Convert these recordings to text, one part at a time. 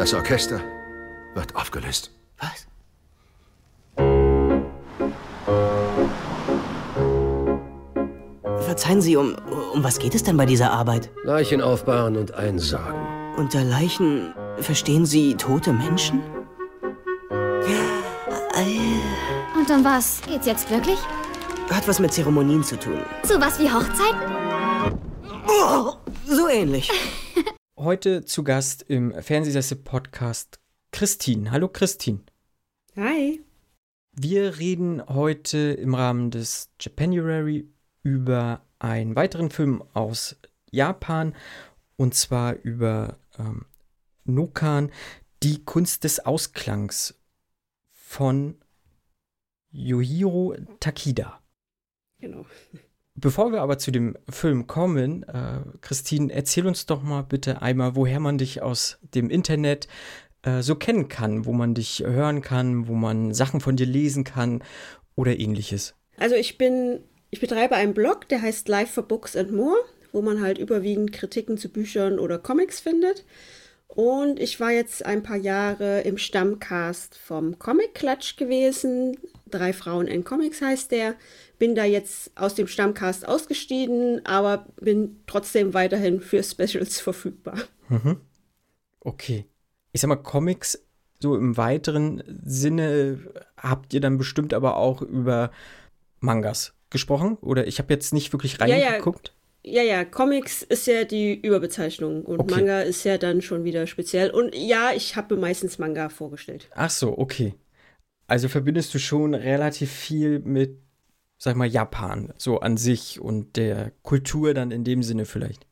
Das Orchester wird aufgelöst. Was? Verzeihen Sie, um, um was geht es denn bei dieser Arbeit? Leichen aufbahren und einsargen. Unter Leichen verstehen Sie tote Menschen? Und um was geht's jetzt wirklich? Hat was mit Zeremonien zu tun. Sowas wie Hochzeiten? Oh, so ähnlich. Heute zu Gast im Fernsehsessel-Podcast Christine. Hallo Christine. Hi. Wir reden heute im Rahmen des Japanuary über einen weiteren Film aus Japan und zwar über ähm, Nokan, die Kunst des Ausklangs von Yohiro Takida. Genau. Bevor wir aber zu dem Film kommen, äh, Christine, erzähl uns doch mal bitte einmal, woher man dich aus dem Internet äh, so kennen kann, wo man dich hören kann, wo man Sachen von dir lesen kann oder ähnliches. Also ich bin, ich betreibe einen Blog, der heißt Live for Books and More, wo man halt überwiegend Kritiken zu Büchern oder Comics findet. Und ich war jetzt ein paar Jahre im Stammcast vom Comic Klatsch gewesen. Drei Frauen in Comics heißt der. Bin da jetzt aus dem Stammcast ausgestiegen, aber bin trotzdem weiterhin für Specials verfügbar. Mhm. Okay. Ich sag mal, Comics so im weiteren Sinne habt ihr dann bestimmt aber auch über Mangas gesprochen? Oder ich habe jetzt nicht wirklich reingeguckt. Ja, ja, Comics ist ja die Überbezeichnung und Okay. Manga ist ja dann schon wieder speziell. Und ja, ich habe meistens Manga vorgestellt. Ach so, okay. Also verbindest du schon relativ viel mit, sag mal, Japan, so an sich und der Kultur dann in dem Sinne vielleicht.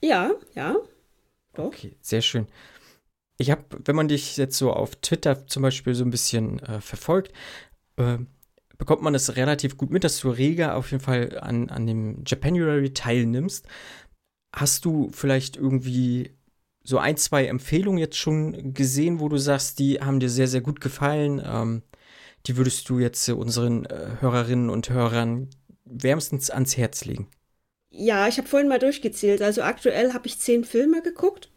Ja, ja. Doch. Okay, sehr schön. Ich habe, wenn man dich jetzt so auf Twitter zum Beispiel so ein bisschen äh, verfolgt, äh, bekommt man es relativ gut mit, dass du reger auf jeden Fall an, an dem Japanuary teilnimmst. Hast du vielleicht irgendwie so ein, zwei Empfehlungen jetzt schon gesehen, wo du sagst, die haben dir sehr, sehr gut gefallen? Ähm, die würdest du jetzt äh, unseren äh, Hörerinnen und Hörern wärmstens ans Herz legen? Ja, ich habe vorhin mal durchgezählt. Also aktuell habe ich zehn Filme geguckt.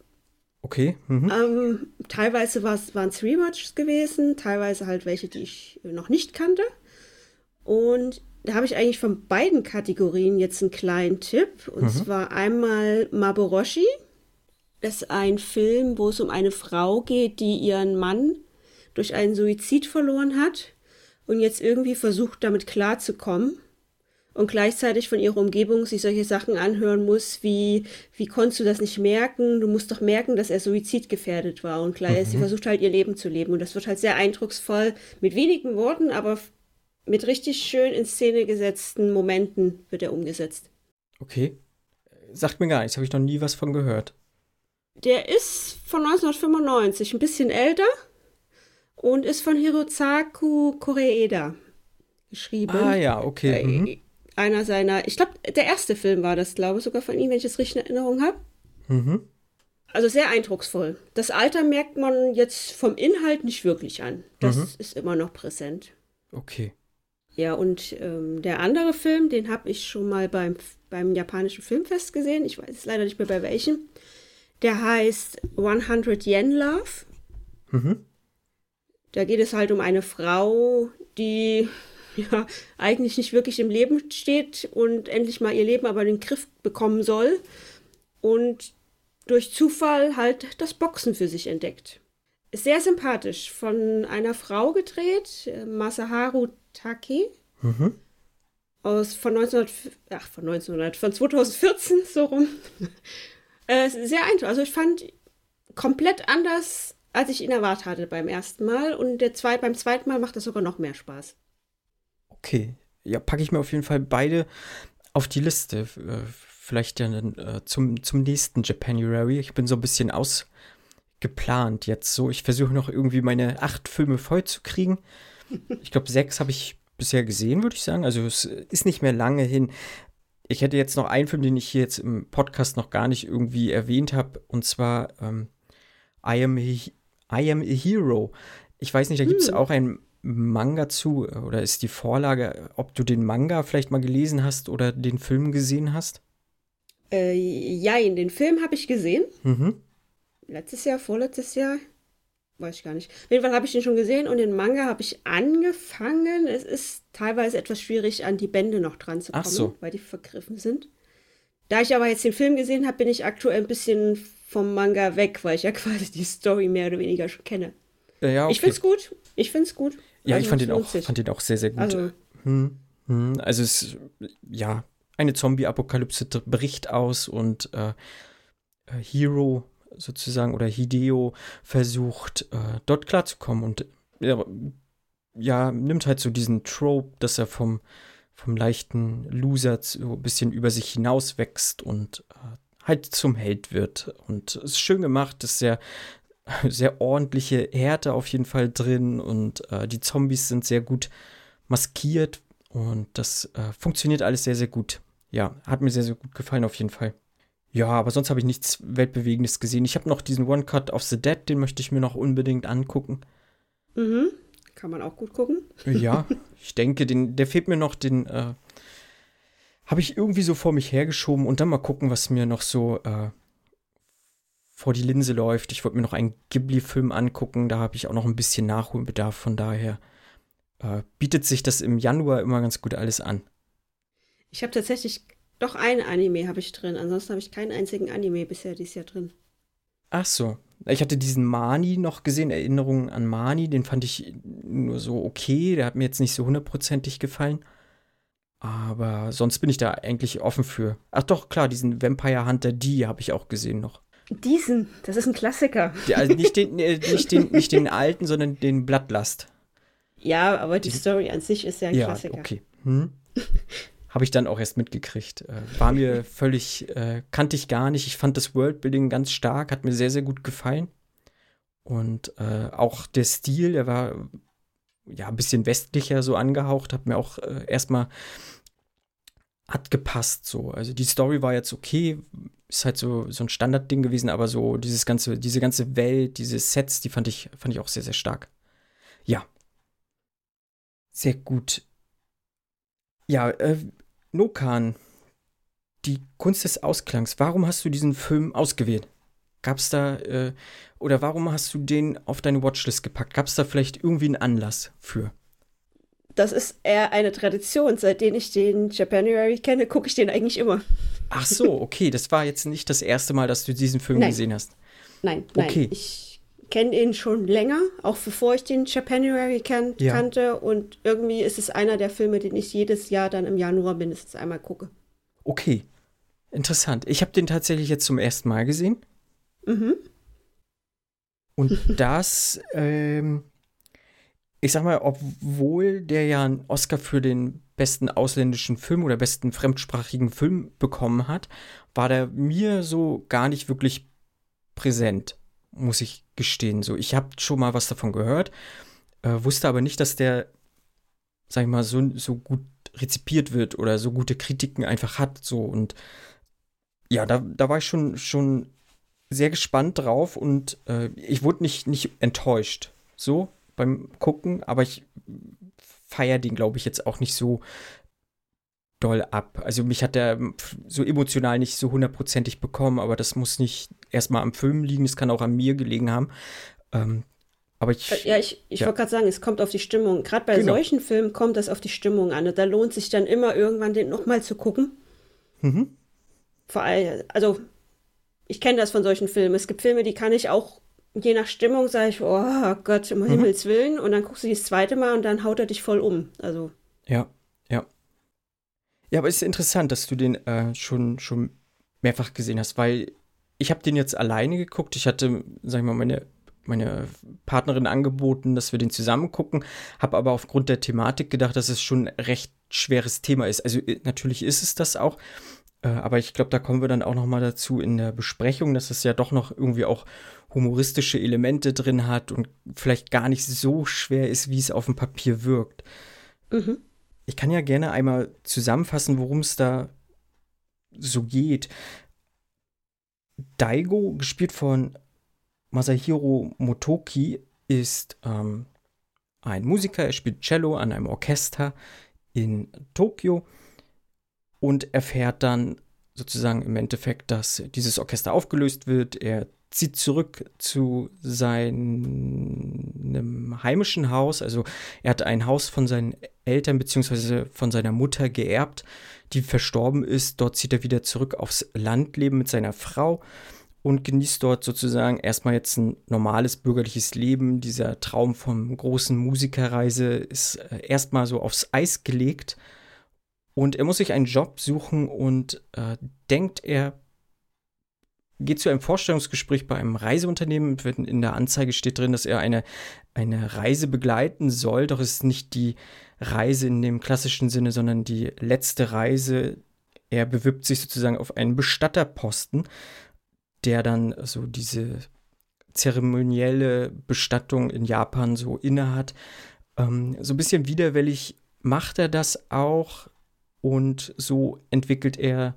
Okay. Mhm. Ähm, teilweise waren es Rewatches gewesen, teilweise halt welche, die ich noch nicht kannte. Und da habe ich eigentlich von beiden Kategorien jetzt einen kleinen Tipp. Und Mhm. zwar einmal Maboroshi. Ist ein Film, wo es um eine Frau geht, die ihren Mann durch einen Suizid verloren hat und jetzt irgendwie versucht, damit klarzukommen und gleichzeitig von ihrer Umgebung sich solche Sachen anhören muss, wie, wie konntest du das nicht merken? Du musst doch merken, dass er suizidgefährdet war. Und gleich, sie versucht halt ihr Leben zu leben. Und das wird halt sehr eindrucksvoll, mit wenigen Worten, aber mit richtig schön in Szene gesetzten Momenten wird er umgesetzt. Okay. Sagt mir gar nichts, habe ich noch nie was von gehört. Der ist von 1995, ein bisschen älter und ist von Hirozaku Koreeda geschrieben. Ah ja, okay. Mhm. Einer seiner, ich glaube, der erste Film war das, glaube ich, sogar von ihm, wenn ich es richtig in Erinnerung habe. Mhm. Also sehr eindrucksvoll. Das Alter merkt man jetzt vom Inhalt nicht wirklich an. Das Mhm. ist immer noch präsent. Okay. Ja, und ähm, der andere Film, den habe ich schon mal beim, beim japanischen Filmfest gesehen. Ich weiß leider nicht mehr bei welchem. Der heißt 100 Yen Love. Mhm. Da geht es halt um eine Frau, die ja eigentlich nicht wirklich im Leben steht und endlich mal ihr Leben aber in den Griff bekommen soll und durch Zufall halt das Boxen für sich entdeckt. Ist sehr sympathisch, von einer Frau gedreht, Masaharu Take Mhm. aus von 1900, ach, von 1900, von 2014 so rum. Äh, sehr einfach. Also ich fand komplett anders, als ich ihn erwartet hatte beim ersten Mal. Und der zwei, beim zweiten Mal macht das sogar noch mehr Spaß. Okay. Ja, packe ich mir auf jeden Fall beide auf die Liste. Äh, Vielleicht ja dann äh, zum, zum nächsten Japanuary. Ich bin so ein bisschen ausgeplant jetzt so. Ich versuche noch irgendwie meine acht Filme voll zu kriegen. Ich glaube, sechs habe ich bisher gesehen, würde ich sagen. Also es ist nicht mehr lange hin. Ich hätte jetzt noch einen Film, den ich hier jetzt im Podcast noch gar nicht irgendwie erwähnt habe, und zwar ähm, I, am I Am a Hero. Ich weiß nicht, da gibt es auch ein Manga zu, oder ist die Vorlage, ob du den Manga vielleicht mal gelesen hast oder den Film gesehen hast? Äh, jein, den Film habe ich gesehen. Mhm. letztes Jahr, vorletztes Jahr, weiß ich gar nicht. Auf jeden Fall habe ich den schon gesehen und den Manga habe ich angefangen. Es ist teilweise etwas schwierig, an die Bände noch dran zu kommen, so. weil die vergriffen sind. Da ich aber jetzt den Film gesehen habe, bin ich aktuell ein bisschen vom Manga weg, weil ich ja quasi die Story mehr oder weniger schon kenne. Ja, okay. Ich find's gut. Ich find's gut. Ja, Also, ich fand den, auch, sich. fand den auch sehr, sehr gut. Also, Hm, hm. Also es ist, ja, eine Zombie-Apokalypse bricht aus und äh, äh, Hero sozusagen oder Hideo versucht, äh, dort klarzukommen und ja, ja, nimmt halt so diesen Trope, dass er vom, vom leichten Loser so ein bisschen über sich hinaus wächst und äh, halt zum Held wird. Und es ist schön gemacht, ist sehr, sehr ordentliche Härte auf jeden Fall drin und äh, die Zombies sind sehr gut maskiert und das äh, funktioniert alles sehr, sehr gut. Ja, hat mir sehr, sehr gut gefallen auf jeden Fall. Ja, aber sonst habe ich nichts Weltbewegendes gesehen. Ich habe noch diesen One Cut of the Dead, den möchte ich mir noch unbedingt angucken. mhm. Kann man auch gut gucken. Ja, ich denke, den, der fehlt mir noch, den äh, habe ich irgendwie so vor mich hergeschoben und dann mal gucken, was mir noch so äh, vor die Linse läuft. Ich wollte mir noch einen Ghibli-Film angucken, da habe ich auch noch ein bisschen Nachholbedarf, von daher äh, bietet sich das im Januar immer ganz gut alles an. Ich habe tatsächlich doch ein Anime habe ich drin. Ansonsten habe ich keinen einzigen Anime bisher dieses Jahr drin. Ach so. Ich hatte diesen Mani noch gesehen, Erinnerungen an Mani, den fand ich nur so okay, der hat mir jetzt nicht so hundertprozentig gefallen. Aber sonst bin ich da eigentlich offen für. Ach doch, klar, diesen Vampire Hunter D habe ich auch gesehen noch. Diesen, das ist ein Klassiker. Also nicht den, äh, nicht, den, nicht den alten, sondern den Blattlast. Ja, aber die Story an sich ist ja ein Ja, Klassiker. okay. Hm? Habe ich dann auch erst mitgekriegt. Äh, war mir völlig, äh, kannte ich gar nicht. Ich fand das Worldbuilding ganz stark, hat mir sehr, sehr gut gefallen. Und äh, auch der Stil, der war ja ein bisschen westlicher so angehaucht, hat mir auch äh, erstmal hat gepasst so. Also die Story war jetzt okay, ist halt so, so ein Standardding gewesen, aber so dieses ganze, diese ganze Welt, diese Sets, die fand ich, fand ich auch sehr, sehr stark. Ja. Sehr gut. Ja, äh, Nokan, die Kunst des Ausklangs. Warum hast du diesen Film ausgewählt? Gab es da, äh, oder warum hast du den auf deine Watchlist gepackt? Gab es da vielleicht irgendwie einen Anlass für? Das ist eher eine Tradition. Seitdem ich den Japanuary kenne, gucke ich den eigentlich immer. Ach so, okay, das war jetzt nicht das erste Mal, dass du diesen Film Nein. gesehen hast. Nein, nein. Okay. Ich kenne ihn schon länger, auch bevor ich den Japanuary kan Ja. kannte. Und irgendwie ist es einer der Filme, den ich jedes Jahr dann im Januar mindestens einmal gucke. Okay, interessant. Ich habe den tatsächlich jetzt zum ersten Mal gesehen. Mhm. Und das, ähm, ich sag mal, obwohl der ja einen Oscar für den besten ausländischen Film oder besten fremdsprachigen Film bekommen hat, war der mir so gar nicht wirklich präsent, muss ich gestehen. So, ich habe schon mal was davon gehört, äh, wusste aber nicht, dass der, sag ich mal, so, so gut rezipiert wird oder so gute Kritiken einfach hat. So und ja, da, da war ich schon, schon sehr gespannt drauf und äh, ich wurde nicht, nicht enttäuscht. So beim Gucken, aber ich feiere den, glaube ich, jetzt auch nicht so doll ab. Also mich hat der so emotional nicht so hundertprozentig bekommen, aber das muss nicht erstmal am Film liegen, es kann auch an mir gelegen haben. Ähm, aber ich. Äh, Ja, ich, ich Ja. wollte gerade sagen, es kommt auf die Stimmung. Gerade bei Genau. solchen Filmen kommt das auf die Stimmung an. Und da lohnt sich dann immer irgendwann den nochmal zu gucken. Mhm. Vor allem, also ich kenne das von solchen Filmen. Es gibt Filme, die kann ich auch, je nach Stimmung, sage ich, oh Gott, um Himmels Willen. Und dann guckst du die das zweite Mal und dann haut er dich voll um. Also, ja. Ja, aber es ist interessant, dass du den äh, schon, schon mehrfach gesehen hast, weil ich habe den jetzt alleine geguckt. Ich hatte, sag ich mal, meine, meine Partnerin angeboten, dass wir den zusammen gucken, habe aber aufgrund der Thematik gedacht, dass es schon ein recht schweres Thema ist. Also äh, natürlich ist es das auch, äh, aber ich glaube, da kommen wir dann auch noch mal dazu in der Besprechung, dass es ja doch noch irgendwie auch humoristische Elemente drin hat und vielleicht gar nicht so schwer ist, wie es auf dem Papier wirkt. mhm. Ich kann ja gerne einmal zusammenfassen, worum es da so geht. Daigo, gespielt von Masahiro Motoki, ist ähm, ein Musiker. Er spielt Cello an einem Orchester in Tokio und erfährt dann sozusagen im Endeffekt, dass dieses Orchester aufgelöst wird. Er zieht zurück zu seinem heimischen Haus. Also er hat ein Haus von seinen Eltern bzw. von seiner Mutter geerbt, die verstorben ist. Dort zieht er wieder zurück aufs Landleben mit seiner Frau und genießt dort sozusagen erstmal jetzt ein normales bürgerliches Leben. Dieser Traum von großen Musikerreise ist äh, erstmal so aufs Eis gelegt. Und er muss sich einen Job suchen und äh, denkt, er geht zu einem Vorstellungsgespräch bei einem Reiseunternehmen. In der Anzeige steht drin, dass er eine, eine Reise begleiten soll, doch es ist nicht die Reise in dem klassischen Sinne, sondern die letzte Reise. Er bewirbt sich sozusagen auf einen Bestatterposten der dann so diese zeremonielle Bestattung in Japan so innehat. Ähm, so ein bisschen widerwillig macht er das auch und so entwickelt er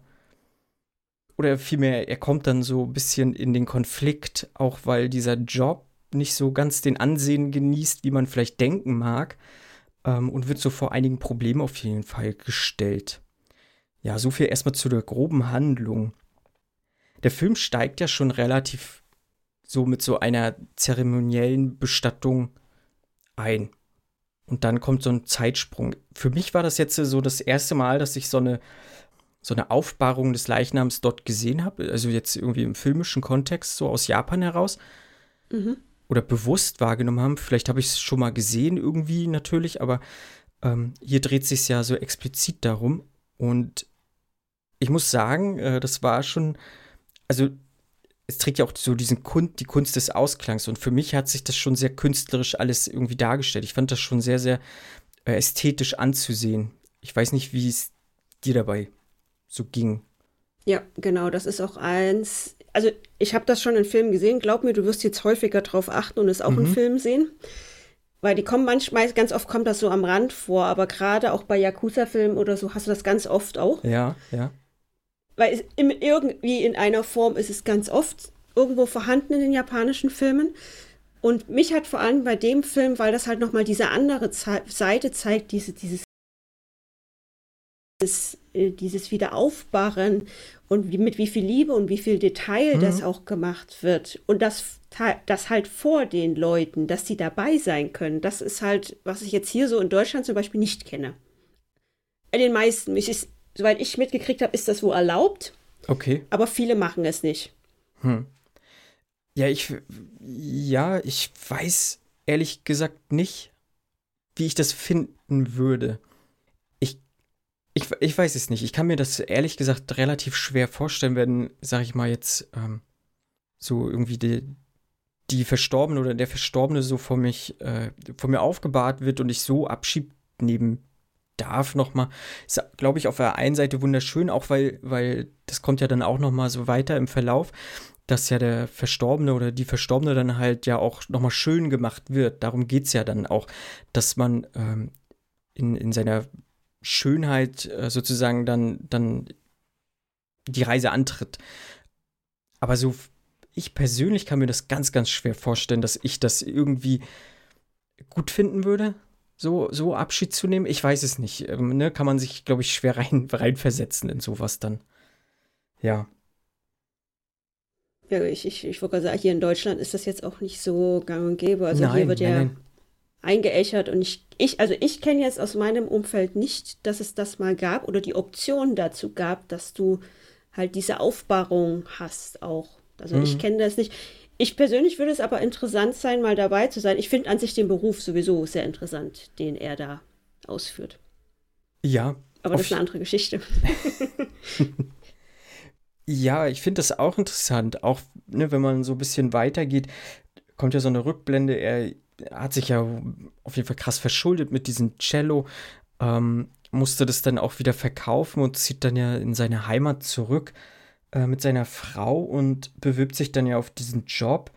oder vielmehr, er kommt dann so ein bisschen in den Konflikt, auch weil dieser Job nicht so ganz den Ansehen genießt, wie man vielleicht denken mag, ähm, und wird so vor einigen Problemen auf jeden Fall gestellt. Ja, so viel erstmal zu der groben Handlung der Film steigt ja schon relativ so mit so einer zeremoniellen Bestattung ein. Und dann kommt so ein Zeitsprung. Für mich war das jetzt so das erste Mal, dass ich so eine, so eine Aufbahrung des Leichnams dort gesehen habe. Also jetzt irgendwie im filmischen Kontext, so aus Japan heraus. Mhm. Oder bewusst wahrgenommen haben. Vielleicht habe ich es schon mal gesehen, irgendwie natürlich, aber ähm, hier dreht sich ja so explizit darum. Und ich muss sagen, äh, das war schon also es trägt ja auch so diesen Kunst, die Kunst des Ausklangs. Und für mich hat sich das schon sehr künstlerisch alles irgendwie dargestellt. Ich fand das schon sehr, sehr äh, ästhetisch anzusehen. Ich weiß nicht, wie es dir dabei so ging. Ja, genau, das ist auch eins. Also ich habe das schon in Filmen gesehen. Glaub mir, du wirst jetzt häufiger drauf achten und es auch mhm. in Filmen sehen. Weil die kommen manchmal, ganz oft kommt das so am Rand vor, aber gerade auch bei Yakuza-Filmen oder so hast du das ganz oft auch. Ja, ja weil es im, irgendwie in einer Form ist es ganz oft irgendwo vorhanden in den japanischen Filmen. Und mich hat vor allem bei dem Film, weil das halt nochmal diese andere Ze Seite zeigt, diese, dieses, dieses, äh, dieses Wiederaufbauen und wie, mit wie viel Liebe und wie viel Detail mhm. das auch gemacht wird. Und das, das halt vor den Leuten, dass sie dabei sein können. Das ist halt, was ich jetzt hier so in Deutschland zum Beispiel nicht kenne. In den meisten. Ich, ist, soweit ich mitgekriegt habe, ist das wohl erlaubt. Okay. Aber viele machen es nicht. Hm. Ja, ich, ja, ich weiß ehrlich gesagt nicht, wie ich das finden würde. Ich, ich, weiß es nicht. Ich kann mir das ehrlich gesagt relativ schwer vorstellen, wenn, sag ich mal jetzt, ähm, so irgendwie die, die Verstorbene oder der Verstorbene so vor mich, äh, vor mir aufgebahrt wird und ich so Abschied neben darf nochmal, ist, glaube ich, auf der einen Seite wunderschön, auch weil, weil das kommt ja dann auch nochmal so weiter im Verlauf, dass ja der Verstorbene oder die Verstorbene dann halt ja auch nochmal schön gemacht wird. Darum geht es ja dann auch, dass man ähm, in, in seiner Schönheit äh, sozusagen dann, dann die Reise antritt. Aber so, ich persönlich kann mir das ganz, ganz schwer vorstellen, dass ich das irgendwie gut finden würde so, so Abschied zu nehmen? Ich weiß es nicht. Ähm, ne? Kann man sich, glaube ich, schwer rein, reinversetzen in sowas dann. Ja. Ja, ich, ich, ich wollte sagen, hier in Deutschland ist das jetzt auch nicht so gang und gäbe. Also nein, hier wird ja nein. Eingeächert und ich, ich also ich kenne jetzt aus meinem Umfeld nicht, dass es das mal gab oder die Option dazu gab, dass du halt diese Aufbahrung hast auch. Also mhm. ich kenne das nicht. Ich persönlich würde es aber interessant sein, mal dabei zu sein. Ich finde an sich den Beruf sowieso sehr interessant, den er da ausführt. Ja. Aber das ist eine andere Geschichte. ja, ich finde das auch interessant. Auch ne, wenn man so ein bisschen weitergeht, kommt ja so eine Rückblende. Er hat sich ja auf jeden Fall krass verschuldet mit diesem Cello. Ähm, musste das dann auch wieder verkaufen und zieht dann ja in seine Heimat zurück. Äh, mit seiner Frau und bewirbt sich dann ja auf diesen Job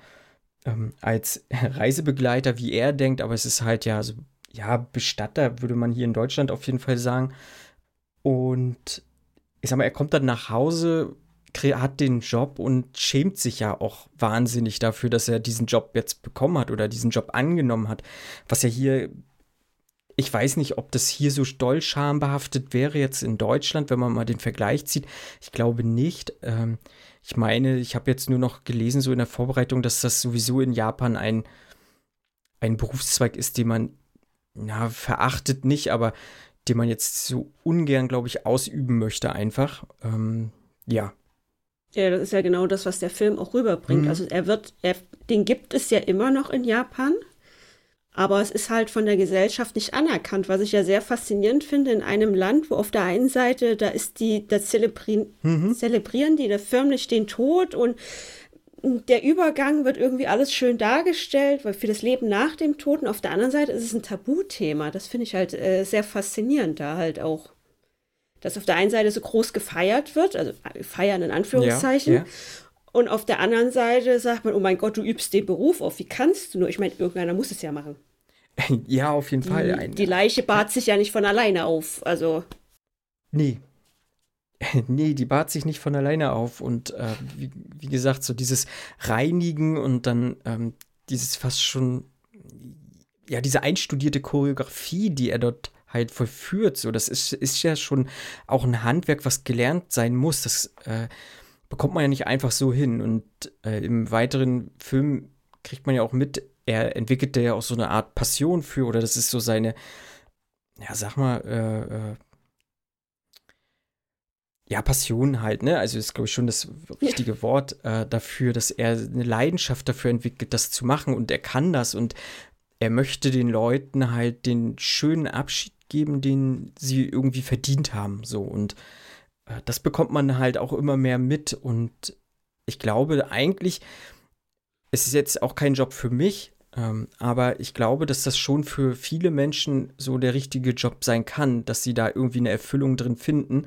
ähm, als Reisebegleiter, wie er denkt, aber es ist halt ja so, ja, Bestatter, würde man hier in Deutschland auf jeden Fall sagen. Und ich sag mal, er kommt dann nach Hause, hat den Job und schämt sich ja auch wahnsinnig dafür, dass er diesen Job jetzt bekommen hat oder diesen Job angenommen hat. Was ja hier ich weiß nicht, ob das hier so doll schambehaftet wäre jetzt in Deutschland, wenn man mal den Vergleich zieht. Ich glaube nicht. Ähm, ich meine, ich habe jetzt nur noch gelesen, so in der Vorbereitung, dass das sowieso in Japan ein, ein Berufszweig ist, den man, na, verachtet nicht, aber den man jetzt so ungern, glaube ich, ausüben möchte einfach. Ähm, ja. Ja, das ist ja genau das, was der Film auch rüberbringt. Mhm. Also er wird, er, den gibt es ja immer noch in Japan, aber es ist halt von der Gesellschaft nicht anerkannt, was ich ja sehr faszinierend finde in einem Land, wo auf der einen Seite, da ist die, da zelebrieren, Mhm. zelebrieren die da förmlich den Tod und der Übergang wird irgendwie alles schön dargestellt, weil für das Leben nach dem Tod und auf der anderen Seite ist es ein Tabuthema. Das finde ich halt äh, sehr faszinierend da halt auch. Dass auf der einen Seite so groß gefeiert wird, also äh, feiern in Anführungszeichen, Ja, ja. und auf der anderen Seite sagt man, oh mein Gott, du übst den Beruf auf, wie kannst du nur? Ich meine, irgendeiner muss es ja machen. Ja, auf jeden Fall. Die, Ein, die Leiche bat sich ja nicht von alleine auf. Also, Nee. Nee, die bat sich nicht von alleine auf. Und äh, wie, wie gesagt, so dieses Reinigen und dann ähm, dieses fast schon, ja, diese einstudierte Choreografie, die er dort halt vollführt, so, das ist, ist ja schon auch ein Handwerk, was gelernt sein muss. Das äh, bekommt man ja nicht einfach so hin. Und äh, im weiteren Film kriegt man ja auch mit, er entwickelt ja auch so eine Art Passion für, oder das ist so seine, ja, sag mal, äh, äh, ja, Passion halt, ne? Also ist, glaube ich, schon das richtige Wort äh, dafür, dass er eine Leidenschaft dafür entwickelt, das zu machen und er kann das und er möchte den Leuten halt den schönen Abschied geben, den sie irgendwie verdient haben, so. Und äh, das bekommt man halt auch immer mehr mit. Und ich glaube eigentlich, es ist jetzt auch kein Job für mich, ähm, aber ich glaube, dass das schon für viele Menschen so der richtige Job sein kann, dass sie da irgendwie eine Erfüllung drin finden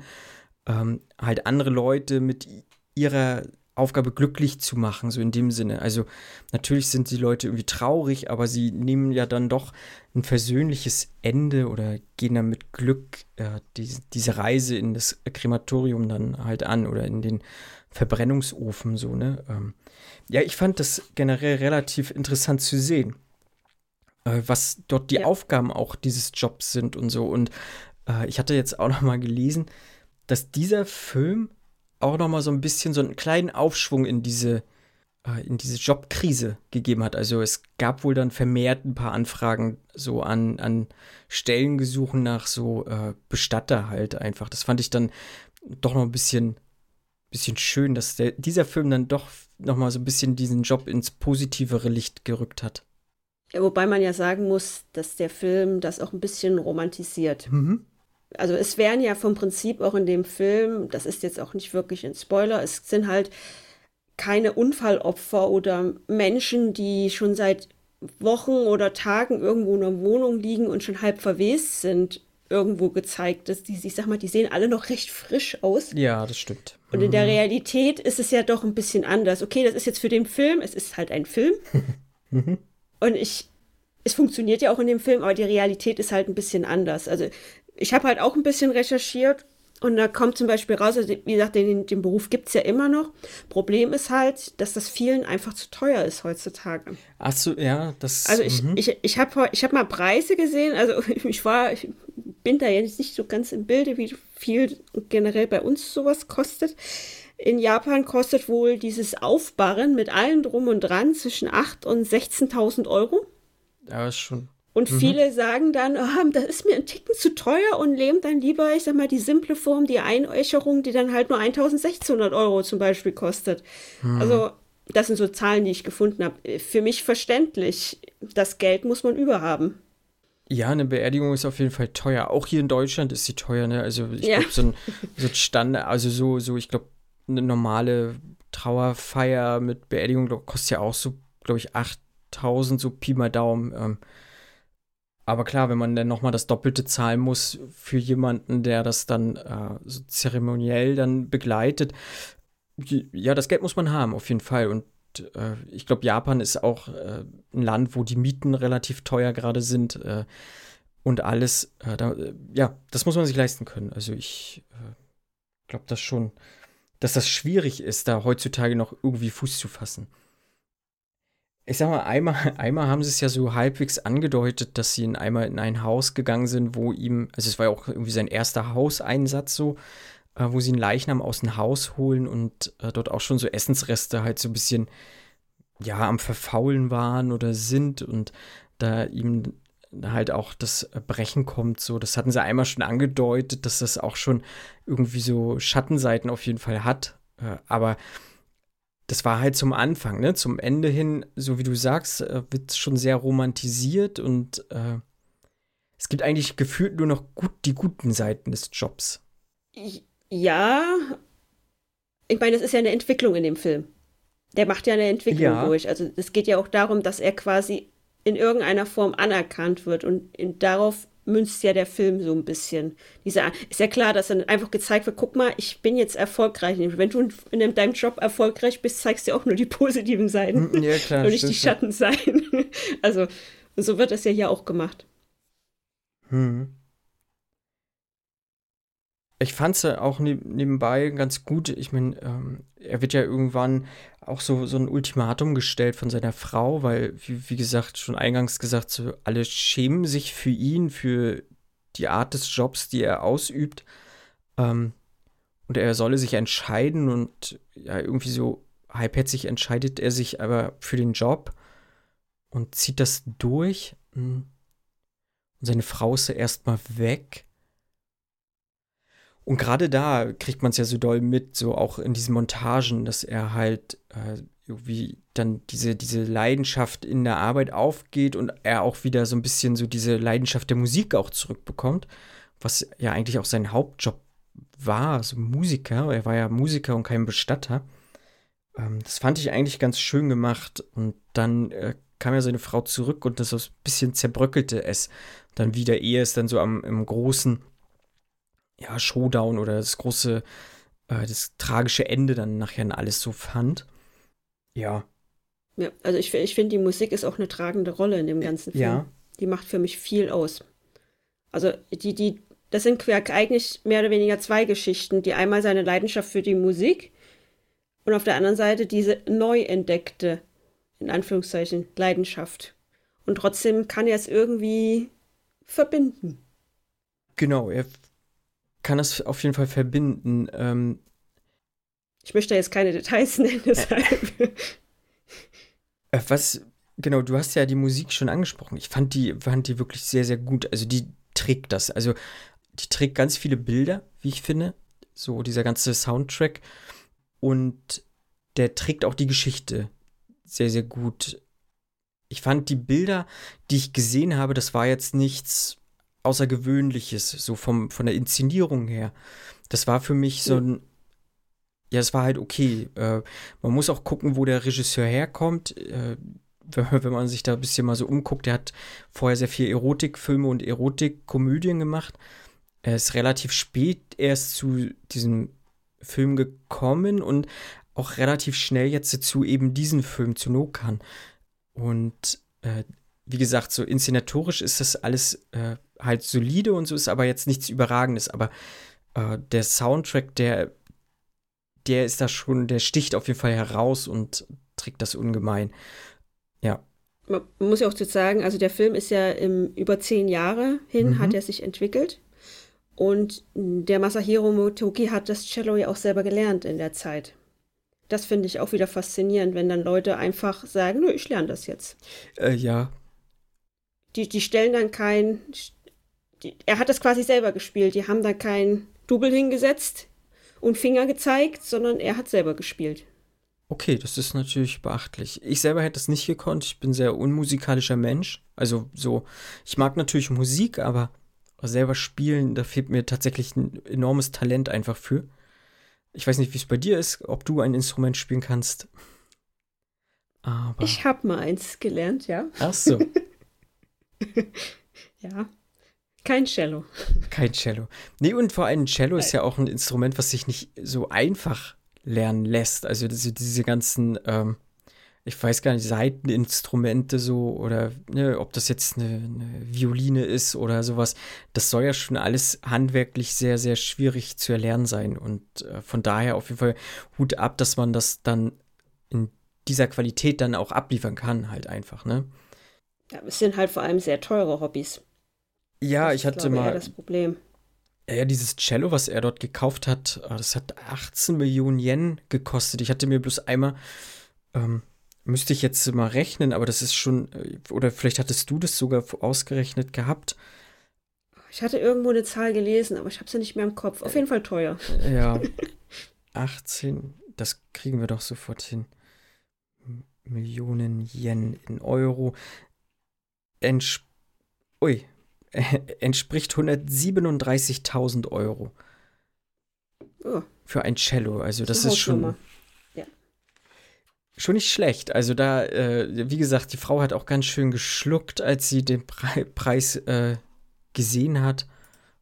ähm, halt andere Leute mit ihrer Aufgabe glücklich zu machen, so in dem Sinne. Also natürlich sind die Leute irgendwie traurig, aber sie nehmen ja dann doch ein versöhnliches Ende oder gehen dann mit Glück äh, die, diese Reise in das Krematorium dann halt an oder in den Verbrennungsofen so, ne? Ähm, ja, ich fand das generell relativ interessant zu sehen, äh, was dort die Ja. Aufgaben auch dieses Jobs sind und so. Und äh, ich hatte jetzt auch noch mal gelesen, dass dieser Film auch noch mal so ein bisschen so einen kleinen Aufschwung in diese äh, in diese Jobkrise gegeben hat. Also es gab wohl dann vermehrt ein paar Anfragen so an, an Stellengesuchen nach so äh, Bestatter halt einfach. Das fand ich dann doch noch ein bisschen, bisschen schön, dass der, dieser Film dann doch noch mal so ein bisschen diesen Job ins positivere Licht gerückt hat. ja, wobei man ja sagen muss, dass der Film das auch ein bisschen romantisiert. Mhm. Also es wären ja vom Prinzip auch in dem Film, das ist jetzt auch nicht wirklich ein Spoiler, es sind halt keine Unfallopfer oder Menschen, die schon seit Wochen oder Tagen irgendwo in einer Wohnung liegen und schon halb verwest sind, irgendwo gezeigt. Das, die, ich sag mal, die sehen alle noch recht frisch aus. Ja, das stimmt. Und in der Realität ist es ja doch ein bisschen anders. Okay, das ist jetzt für den Film, es ist halt ein Film. Und ich, es funktioniert ja auch in dem Film, aber die Realität ist halt ein bisschen anders. Also ich habe halt auch ein bisschen recherchiert und da kommt zum Beispiel raus, also wie gesagt, den, den Beruf gibt es ja immer noch. Problem ist halt, dass das vielen einfach zu teuer ist heutzutage. Ach so, ja, das. Also ich, mhm. ich, ich habe ich hab mal Preise gesehen, also ich war, ich bin da jetzt nicht so ganz im Bilde, wie viel generell bei uns sowas kostet. In Japan kostet wohl dieses Aufbarren mit allem drum und dran zwischen 8.000 und 16.000 Euro. ja, ist schon. Und viele sagen dann, ah, das ist mir ein Ticken zu teuer und nehmen dann lieber, ich sag mal, die simple Form, die Einäucherung, die dann halt nur 1600 Euro zum Beispiel kostet. Also, das sind so Zahlen, die ich gefunden habe. Für mich verständlich. Das Geld muss man überhaben. Ja, eine Beerdigung ist auf jeden Fall teuer. Auch hier in Deutschland ist sie teuer, ne? Also ich Ja. glaube, so ein, so ein Standard, also so, so, ich glaube, eine normale Trauerfeier mit Beerdigung glaub, kostet ja auch so, glaube ich, 8000, so Pi mal Daumen. Ähm, aber klar, wenn man dann nochmal das Doppelte zahlen muss für jemanden, der das dann äh, so zeremoniell dann begleitet, ja, das Geld muss man haben, auf jeden Fall. Und äh, ich glaube, Japan ist auch äh, ein Land, wo die Mieten relativ teuer gerade sind äh, und alles. Äh, da, ja, das muss man sich leisten können. Also ich äh, glaube das schon, dass das schwierig ist, da heutzutage noch irgendwie Fuß zu fassen. Ich sag mal, einmal, einmal haben sie es ja so halbwegs angedeutet, dass sie in einmal in ein Haus gegangen sind, wo ihm, also es war ja auch irgendwie sein erster Hauseinsatz so, äh, wo sie einen Leichnam aus dem Haus holen und äh, dort auch schon so Essensreste halt so ein bisschen, ja, am Verfaulen waren oder sind und da ihm halt auch das Brechen kommt, so, das hatten sie einmal schon angedeutet, dass das auch schon irgendwie so Schattenseiten auf jeden Fall hat, äh, aber das war halt zum Anfang, ne? Zum Ende hin, so wie du sagst, äh, wird schon sehr romantisiert und äh, es gibt eigentlich gefühlt nur noch gut die guten Seiten des Jobs. Ja, ich meine, das ist ja eine Entwicklung in dem Film. Der macht ja eine Entwicklung ja. durch. Also es geht ja auch darum, dass er quasi in irgendeiner Form anerkannt wird und darauf münzt ja der Film so ein bisschen. Diese, ist ja klar, dass dann einfach gezeigt wird, guck mal, ich bin jetzt erfolgreich. Wenn du in deinem Job erfolgreich bist, zeigst du auch nur die positiven Seiten. Mm, ja, klar. und nicht die Schattenseiten. Also, so wird das ja hier auch gemacht. Hm. Ich fand es ja auch nebenbei ganz gut. Ich meine, ähm, er wird ja irgendwann auch so, so ein Ultimatum gestellt von seiner Frau, weil, wie, wie gesagt, schon eingangs gesagt, so, alle schämen sich für ihn, für die Art des Jobs, die er ausübt. Ähm, und er solle sich entscheiden und ja, irgendwie so halbherzig entscheidet er sich aber für den Job und zieht das durch. Hm. Und seine Frau ist erstmal weg. Und gerade da kriegt man es ja so doll mit, so auch in diesen Montagen, dass er halt äh, irgendwie dann diese, diese Leidenschaft in der Arbeit aufgeht und er auch wieder so ein bisschen so diese Leidenschaft der Musik auch zurückbekommt, was ja eigentlich auch sein Hauptjob war, so Musiker. Er war ja Musiker und kein Bestatter. Ähm, das fand ich eigentlich ganz schön gemacht. Und dann äh, kam ja seine Frau zurück und das so ein bisschen zerbröckelte es dann wieder, ehe es dann so am im großen ja, Showdown oder das große, äh, das tragische Ende dann nachher in alles so fand. Ja. Ja, also ich, ich finde, die Musik ist auch eine tragende Rolle in dem ganzen Film. Ja. Die macht für mich viel aus. Also die, die, das sind eigentlich mehr oder weniger zwei Geschichten. Die einmal seine Leidenschaft für die Musik und auf der anderen Seite diese neu entdeckte, in Anführungszeichen, Leidenschaft. Und trotzdem kann er es irgendwie verbinden. Genau, er kann das auf jeden Fall verbinden. Ähm, ich möchte jetzt keine Details nennen, deshalb. Äh, was, genau, du hast ja die Musik schon angesprochen. Ich fand die, fand die wirklich sehr, sehr gut. Also die trägt das. Also die trägt ganz viele Bilder, wie ich finde. So dieser ganze Soundtrack. Und der trägt auch die Geschichte sehr, sehr gut. Ich fand die Bilder, die ich gesehen habe, das war jetzt nichts Außergewöhnliches, so vom, von der Inszenierung her. Das war für mich so ein, ja, es war halt okay. Äh, man muss auch gucken, wo der Regisseur herkommt. Äh, wenn, man sich da ein bisschen mal so umguckt, der hat vorher sehr viel Erotikfilme und Erotikkomödien gemacht. Er ist relativ spät erst zu diesem Film gekommen und auch relativ schnell jetzt zu eben diesem Film, zu Nokan. Und äh, wie gesagt, so inszenatorisch ist das alles äh, halt solide und so ist aber jetzt nichts Überragendes. Aber äh, der Soundtrack, der, der ist da schon, der sticht auf jeden Fall heraus und trägt das ungemein. Ja. Man muss ja auch jetzt sagen, also der Film ist ja im, über zehn Jahre hin, mhm. hat er sich entwickelt. Und der Masahiro Motoki hat das Cello ja auch selber gelernt in der Zeit. Das finde ich auch wieder faszinierend, wenn dann Leute einfach sagen, nö, ich lerne das jetzt. Äh, ja. Die, die stellen dann kein, die, er hat das quasi selber gespielt. Die haben da kein Double hingesetzt und Finger gezeigt, sondern er hat selber gespielt. Okay, das ist natürlich beachtlich. Ich selber hätte das nicht gekonnt. Ich bin sehr unmusikalischer Mensch. Also so, ich mag natürlich Musik, aber selber spielen, da fehlt mir tatsächlich ein enormes Talent einfach für. Ich weiß nicht, wie es bei dir ist, ob du ein Instrument spielen kannst. Aber ich habe mal eins gelernt, ja. Ach so. ja. Kein Cello. Kein Cello. Nee, und vor allem Cello ist ja auch ein Instrument, was sich nicht so einfach lernen lässt. Also diese, diese ganzen, ähm, ich weiß gar nicht, Seiteninstrumente so oder ne, ob das jetzt eine, eine, Violine ist oder sowas, das soll ja schon alles handwerklich sehr, sehr schwierig zu erlernen sein. Und äh, von daher auf jeden Fall Hut ab, dass man das dann in dieser Qualität dann auch abliefern kann, halt einfach, ne? Ja, es sind halt vor allem sehr teure Hobbys. Ja, das ich hatte mal. das Problem. Ja, dieses Cello, was er dort gekauft hat, äh, das hat 18 Millionen Yen gekostet. Ich hatte mir bloß einmal, ähm, müsste ich jetzt mal rechnen, aber das ist schon, äh, oder vielleicht hattest du das sogar ausgerechnet gehabt. Ich hatte irgendwo eine Zahl gelesen, aber ich habe sie nicht mehr im Kopf. Auf jeden Fall teuer. Ja, 18, das kriegen wir doch sofort hin. Millionen Yen in Euro. Entsp Ui, entspricht 137.000 Euro. Oh, Für ein Cello. Also das ist schon. Ja. schon nicht schlecht. Also da, äh, wie gesagt, die Frau hat auch ganz schön geschluckt, als sie den Pre Preis äh, gesehen hat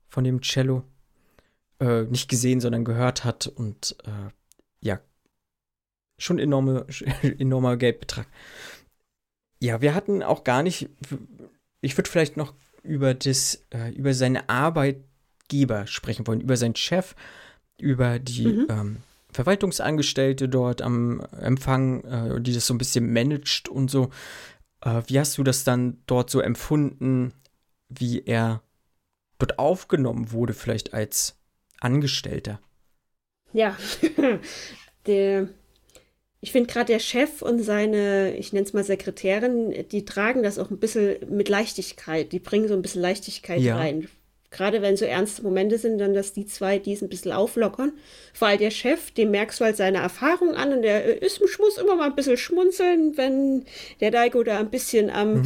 von dem Cello. Äh, nicht gesehen, sondern gehört hat. Und äh, ja, schon enorme, enormer Geldbetrag. Ja, wir hatten auch gar nicht, ich würde vielleicht noch über das, äh, über seine Arbeitgeber sprechen wollen, über seinen Chef, über die Mhm. ähm, Verwaltungsangestellte dort am Empfang, äh, die das so ein bisschen managt und so. Äh, wie hast du das dann dort so empfunden, wie er dort aufgenommen wurde, vielleicht als Angestellter? Ja, der, ich finde gerade der Chef und seine, ich nenne es mal Sekretärin, die tragen das auch ein bisschen mit Leichtigkeit. Die bringen so ein bisschen Leichtigkeit Ja. rein. Gerade wenn so ernste Momente sind, dann, dass die zwei dies ein bisschen auflockern. Vor allem der Chef, dem merkst du halt seine Erfahrung an und der ist, muss immer mal ein bisschen schmunzeln, wenn der Daiko da ein bisschen am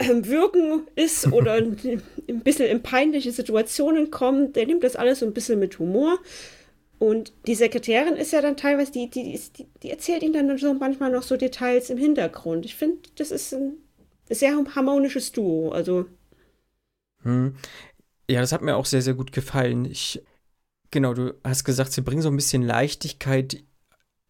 am Wirken ist oder ein bisschen in peinliche Situationen kommt. Der nimmt das alles so ein bisschen mit Humor. Und die Sekretärin ist ja dann teilweise, die, die, die, die, erzählt ihm dann so manchmal noch so Details im Hintergrund. Ich finde, das ist ein sehr harmonisches Duo. Also, Hm. Ja, das hat mir auch sehr, sehr gut gefallen. Ich, genau, du hast gesagt, sie bringen so ein bisschen Leichtigkeit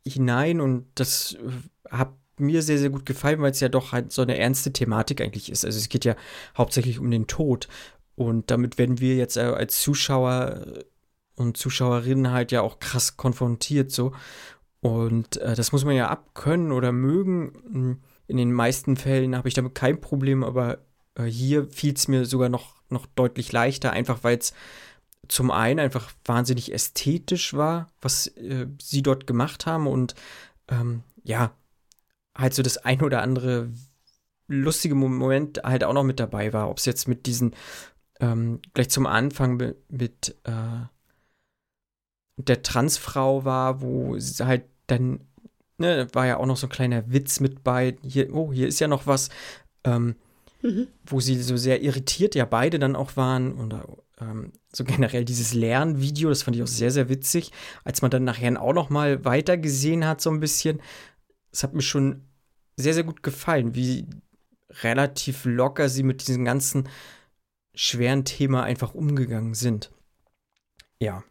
hinein und das äh, hat mir sehr, sehr gut gefallen, weil es ja doch halt so eine ernste Thematik eigentlich ist. Also es geht ja hauptsächlich um den Tod und damit werden wir jetzt äh, als Zuschauer äh, und Zuschauerinnen halt ja auch krass konfrontiert so und äh, das muss man ja abkönnen oder mögen. Hm, In den meisten Fällen habe ich damit kein Problem, aber äh, hier fiel es mir sogar noch, noch deutlich leichter, einfach weil es zum einen einfach wahnsinnig ästhetisch war, was äh, sie dort gemacht haben und ähm, ja, halt so das ein oder andere lustige Moment halt auch noch mit dabei war. Ob es jetzt mit diesen, ähm, gleich zum Anfang mit, mit äh, der Transfrau war, wo sie halt dann, ne, war ja auch noch so ein kleiner Witz mit bei, hier, oh, hier ist ja noch was, ähm, mhm. wo sie so sehr irritiert ja beide dann auch waren und ähm, so generell dieses Lernvideo, das fand ich auch sehr, sehr witzig, als man dann nachher auch noch mal weiter gesehen hat so ein bisschen. Es hat mir schon sehr, sehr gut gefallen, wie relativ locker sie mit diesem ganzen schweren Thema einfach umgegangen sind. Ja.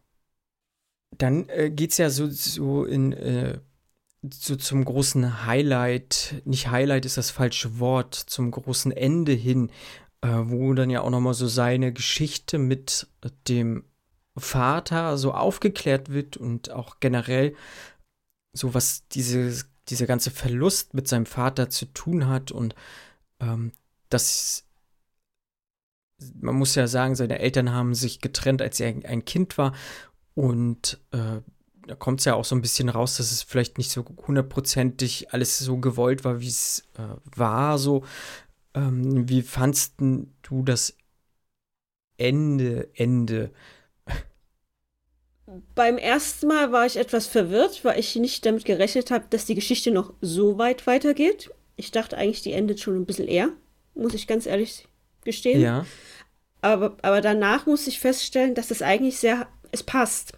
Dann äh, geht es ja so, so in äh, so zum großen Highlight, nicht Highlight ist das falsche Wort, zum großen Ende hin, äh, wo dann ja auch nochmal so seine Geschichte mit dem Vater so aufgeklärt wird und auch generell so was diese, dieser ganze Verlust mit seinem Vater zu tun hat und ähm, das man muss ja sagen, seine Eltern haben sich getrennt, als er ein Kind war und äh, da kommt es ja auch so ein bisschen raus, dass es vielleicht nicht so hundertprozentig alles so gewollt war, wie es äh, war. So, ähm, wie fandst du das Ende, Ende? Beim ersten Mal war ich etwas verwirrt, weil ich nicht damit gerechnet habe, dass die Geschichte noch so weit weitergeht. Ich dachte eigentlich, die endet schon ein bisschen eher, muss ich ganz ehrlich gestehen. Ja, Aber, aber danach muss ich feststellen, dass es eigentlich sehr, es passt.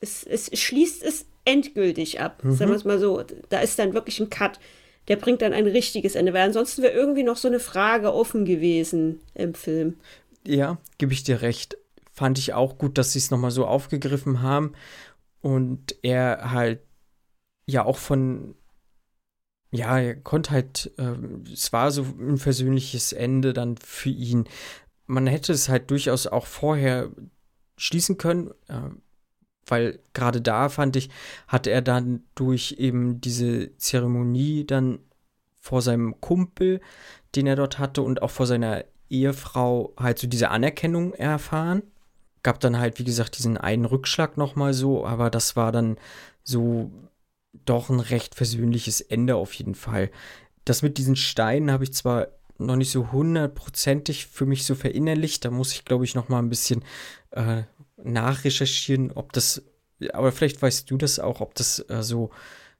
Es, es schließt es endgültig ab. Mhm. Sagen wir es mal so. Da ist dann wirklich ein Cut. Der bringt dann ein richtiges Ende. Weil ansonsten wäre irgendwie noch so eine Frage offen gewesen im Film. ja, gebe ich dir recht. Fand ich auch gut, dass sie es nochmal so aufgegriffen haben und er halt ja auch von ja, er konnte halt, ähm, es war so ein versöhnliches Ende dann für ihn. Man hätte es halt durchaus auch vorher schließen können, äh, weil gerade da fand ich, hat er dann durch eben diese Zeremonie dann vor seinem Kumpel, den er dort hatte und auch vor seiner Ehefrau halt so diese Anerkennung erfahren. gab dann halt, wie gesagt, diesen einen Rückschlag nochmal so, aber das war dann so doch ein recht versöhnliches Ende auf jeden Fall. Das mit diesen Steinen habe ich zwar noch nicht so hundertprozentig für mich so verinnerlicht, da muss ich, glaube ich, nochmal ein bisschen äh, nachrecherchieren, ob das, aber vielleicht weißt du das auch, ob das äh, so,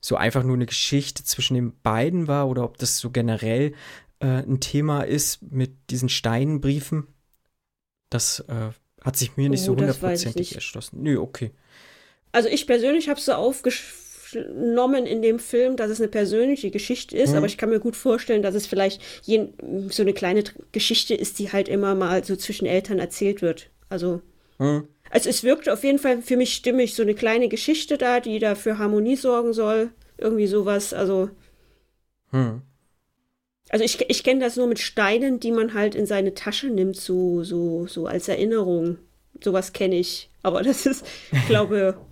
so einfach nur eine Geschichte zwischen den beiden war oder ob das so generell äh, ein Thema ist mit diesen Steinbriefen. Das äh, hat sich mir nicht Oh, so hundertprozentig erschlossen. Nö, okay. Also ich persönlich habe es so aufgenommen in dem Film, dass es eine persönliche Geschichte ist, Mhm. aber ich kann mir gut vorstellen, dass es vielleicht je, so eine kleine Geschichte ist, die halt immer mal so zwischen Eltern erzählt wird. Also, Hm. also es wirkt auf jeden Fall für mich stimmig, so eine kleine Geschichte da, die da für Harmonie sorgen soll. Irgendwie sowas, also Hm. Also ich, ich kenne das nur mit Steinen, die man halt in seine Tasche nimmt, so, so, so als Erinnerung. Sowas kenne ich. Aber das ist, ich glaube,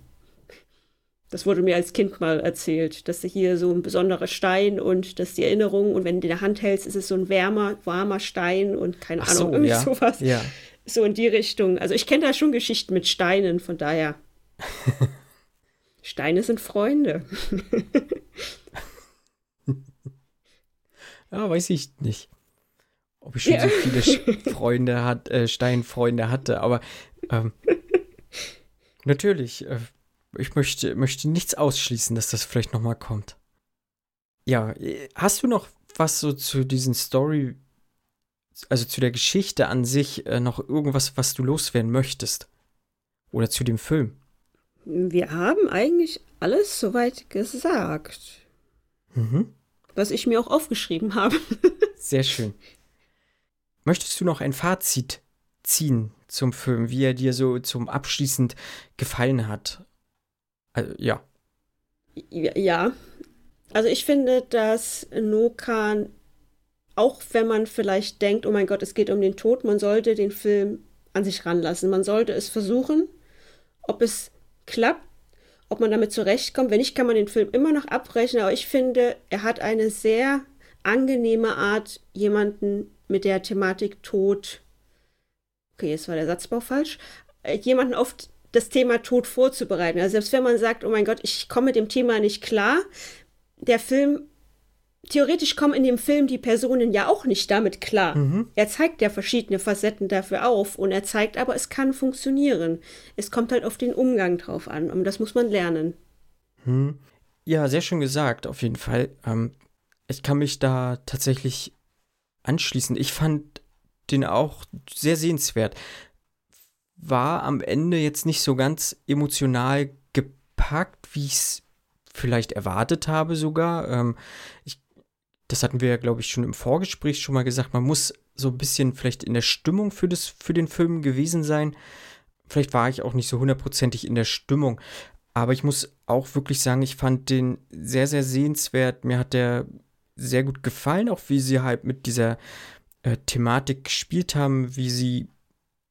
das wurde mir als Kind mal erzählt, dass hier so ein besonderer Stein und das ist die Erinnerung und wenn du in der Hand hältst, ist es so ein wärmer, warmer Stein und keine Ach Ahnung, so, irgendwie ja. sowas. Ja. So in die Richtung. Also ich kenne da schon Geschichten mit Steinen, von daher. Steine sind Freunde. Ja, weiß ich nicht. Ob ich schon Ja. so viele Sch- Freunde hat, äh, Steinfreunde hatte, aber ähm, natürlich, äh, ich möchte, möchte nichts ausschließen, dass das vielleicht nochmal kommt. Ja, äh, hast du noch was so zu diesen Story, also zu der Geschichte an sich, äh, noch irgendwas, was du loswerden möchtest? Oder zu dem Film? Wir haben eigentlich alles soweit gesagt, Mhm. was ich mir auch aufgeschrieben habe. Sehr schön. Möchtest du noch ein Fazit ziehen zum Film, wie er dir so zum abschließend gefallen hat? Also, ja. Ja, also ich finde, dass Nokan, auch wenn man vielleicht denkt, oh mein Gott, es geht um den Tod, man sollte den Film an sich ranlassen. Man sollte es versuchen, ob es klappt, ob man damit zurechtkommt. Wenn nicht, kann man den Film immer noch abbrechen, aber ich finde, er hat eine sehr angenehme Art, jemanden mit der Thematik Tod, okay, jetzt war der Satzbau falsch, äh, jemanden auf das Thema Tod vorzubereiten. Also selbst wenn man sagt, oh mein Gott, ich komme mit dem Thema nicht klar, der Film, theoretisch kommen in dem Film die Personen ja auch nicht damit klar. Er zeigt ja verschiedene Facetten dafür auf und er zeigt aber, es kann funktionieren. Es kommt halt auf den Umgang drauf an und das muss man lernen. Hm. Ja, sehr schön gesagt, auf jeden Fall. Ähm, ich kann mich da tatsächlich anschließen. Ich fand den auch sehr sehenswert. War am Ende jetzt nicht so ganz emotional gepackt, wie ich es vielleicht erwartet habe sogar. Ähm, ich, das hatten wir ja, glaube ich, schon im Vorgespräch schon mal gesagt. Man muss so ein bisschen vielleicht in der Stimmung für, das, für den Film gewesen sein. Vielleicht war ich auch nicht so hundertprozentig in der Stimmung. Aber ich muss auch wirklich sagen, ich fand den sehr, sehr sehenswert. Mir hat der sehr gut gefallen, auch wie sie halt mit dieser äh, Thematik gespielt haben, wie sie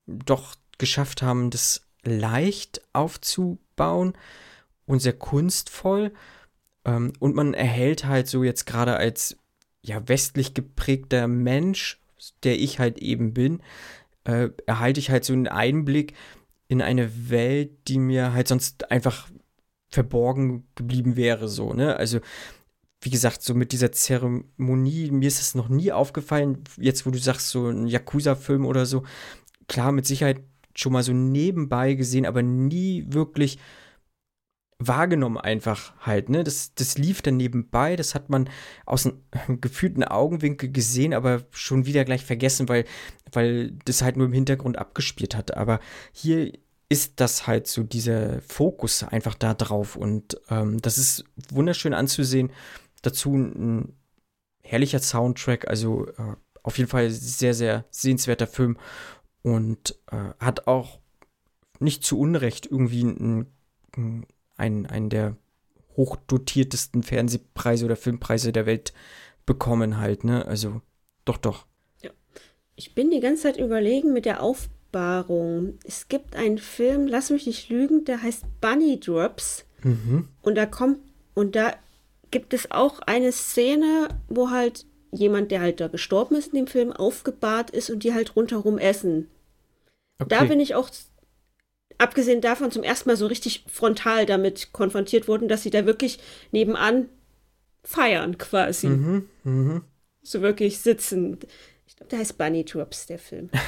doch geschafft haben, das leicht aufzubauen und sehr kunstvoll. Ähm, und man erhält halt so jetzt gerade als ja westlich geprägter Mensch, der ich halt eben bin, äh, erhalte ich halt so einen Einblick in eine Welt, die mir halt sonst einfach verborgen geblieben wäre, so, ne? Also, wie gesagt, so mit dieser Zeremonie, mir ist es noch nie aufgefallen, jetzt wo du sagst, so ein Yakuza-Film oder so, klar, mit Sicherheit schon mal so nebenbei gesehen, aber nie wirklich wahrgenommen einfach halt, ne? Das, das lief dann nebenbei, das hat man aus einem gefühlten Augenwinkel gesehen, aber schon wieder gleich vergessen, weil, weil das halt nur im Hintergrund abgespielt hatte. Aber hier ist das halt so dieser Fokus einfach da drauf und ähm, das ist wunderschön anzusehen. Dazu ein herrlicher Soundtrack, also äh, auf jeden Fall sehr, sehr sehenswerter Film und äh, hat auch nicht zu Unrecht irgendwie einen, einen, einen der hochdotiertesten Fernsehpreise oder Filmpreise der Welt bekommen halt, ne? Also doch, doch. Ich bin die ganze Zeit überlegen mit der Aufbahrung. Es gibt einen Film, lass mich nicht lügen, der heißt Bunny Drops. Mhm. Und da kommt, und da gibt es auch eine Szene, wo halt jemand, der halt da gestorben ist in dem Film, aufgebahrt ist und die halt rundherum essen. Okay. Da bin ich auch abgesehen davon zum ersten Mal so richtig frontal damit konfrontiert wurden, dass sie da wirklich nebenan feiern quasi. Mhm, mhm. So wirklich sitzen. Ich glaube, der heißt Bunny Drops, der Film.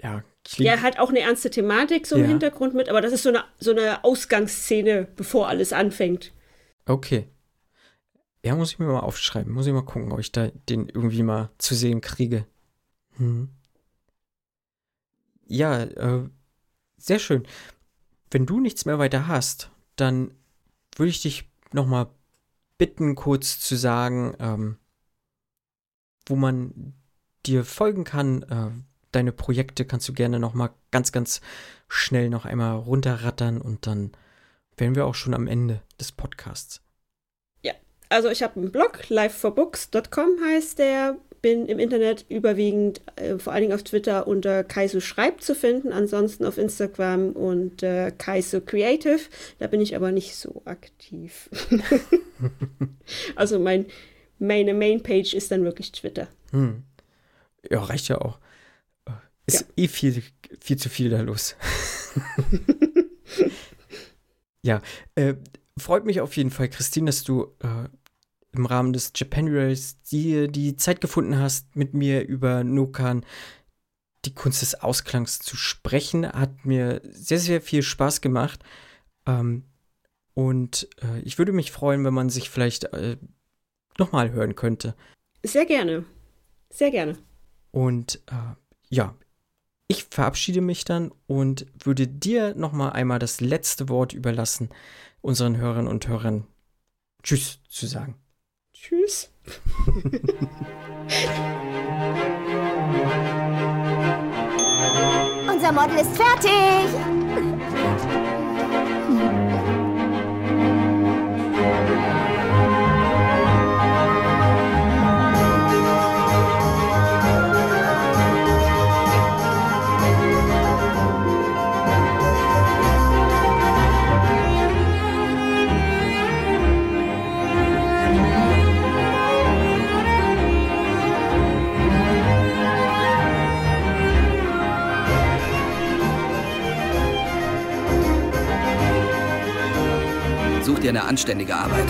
Ja, klingt. Der hat auch eine ernste Thematik so im Ja. Hintergrund mit, aber das ist so eine, so eine Ausgangsszene, bevor alles anfängt. Okay. Ja, muss ich mir mal aufschreiben. Muss ich mal gucken, ob ich da den irgendwie mal zu sehen kriege. Hm. Ja, äh, sehr schön. Wenn du nichts mehr weiter hast, dann würde ich dich nochmal bitten, kurz zu sagen, ähm, wo man dir folgen kann. Äh, deine Projekte kannst du gerne nochmal ganz, ganz schnell noch einmal runterrattern und dann wären wir auch schon am Ende des Podcasts. Also ich habe einen Blog, liveforbooks.com heißt der. Bin im Internet überwiegend, äh, vor allen Dingen auf Twitter unter Kaiso Schreibt zu finden, ansonsten auf Instagram und äh, Kaiso Creative. Da bin ich aber nicht so aktiv. also mein, meine Mainpage ist dann wirklich Twitter. Hm. Ja, reicht ja auch. Ist eh viel, viel zu viel da los. ja, äh, freut mich auf jeden Fall, Christine, dass du äh, im Rahmen des Japanuaries dir die Zeit gefunden hast, mit mir über Nokan, die Kunst des Ausklangs zu sprechen. Hat mir sehr, sehr viel Spaß gemacht. Ähm, und äh, ich würde mich freuen, wenn man sich vielleicht äh, nochmal hören könnte. Sehr gerne. Sehr gerne. Und äh, ja, ich verabschiede mich dann und würde dir nochmal einmal das letzte Wort überlassen, unseren Hörern und Hörern Tschüss zu sagen. Tschüss. Unser Model ist fertig. Such dir eine anständige Arbeit.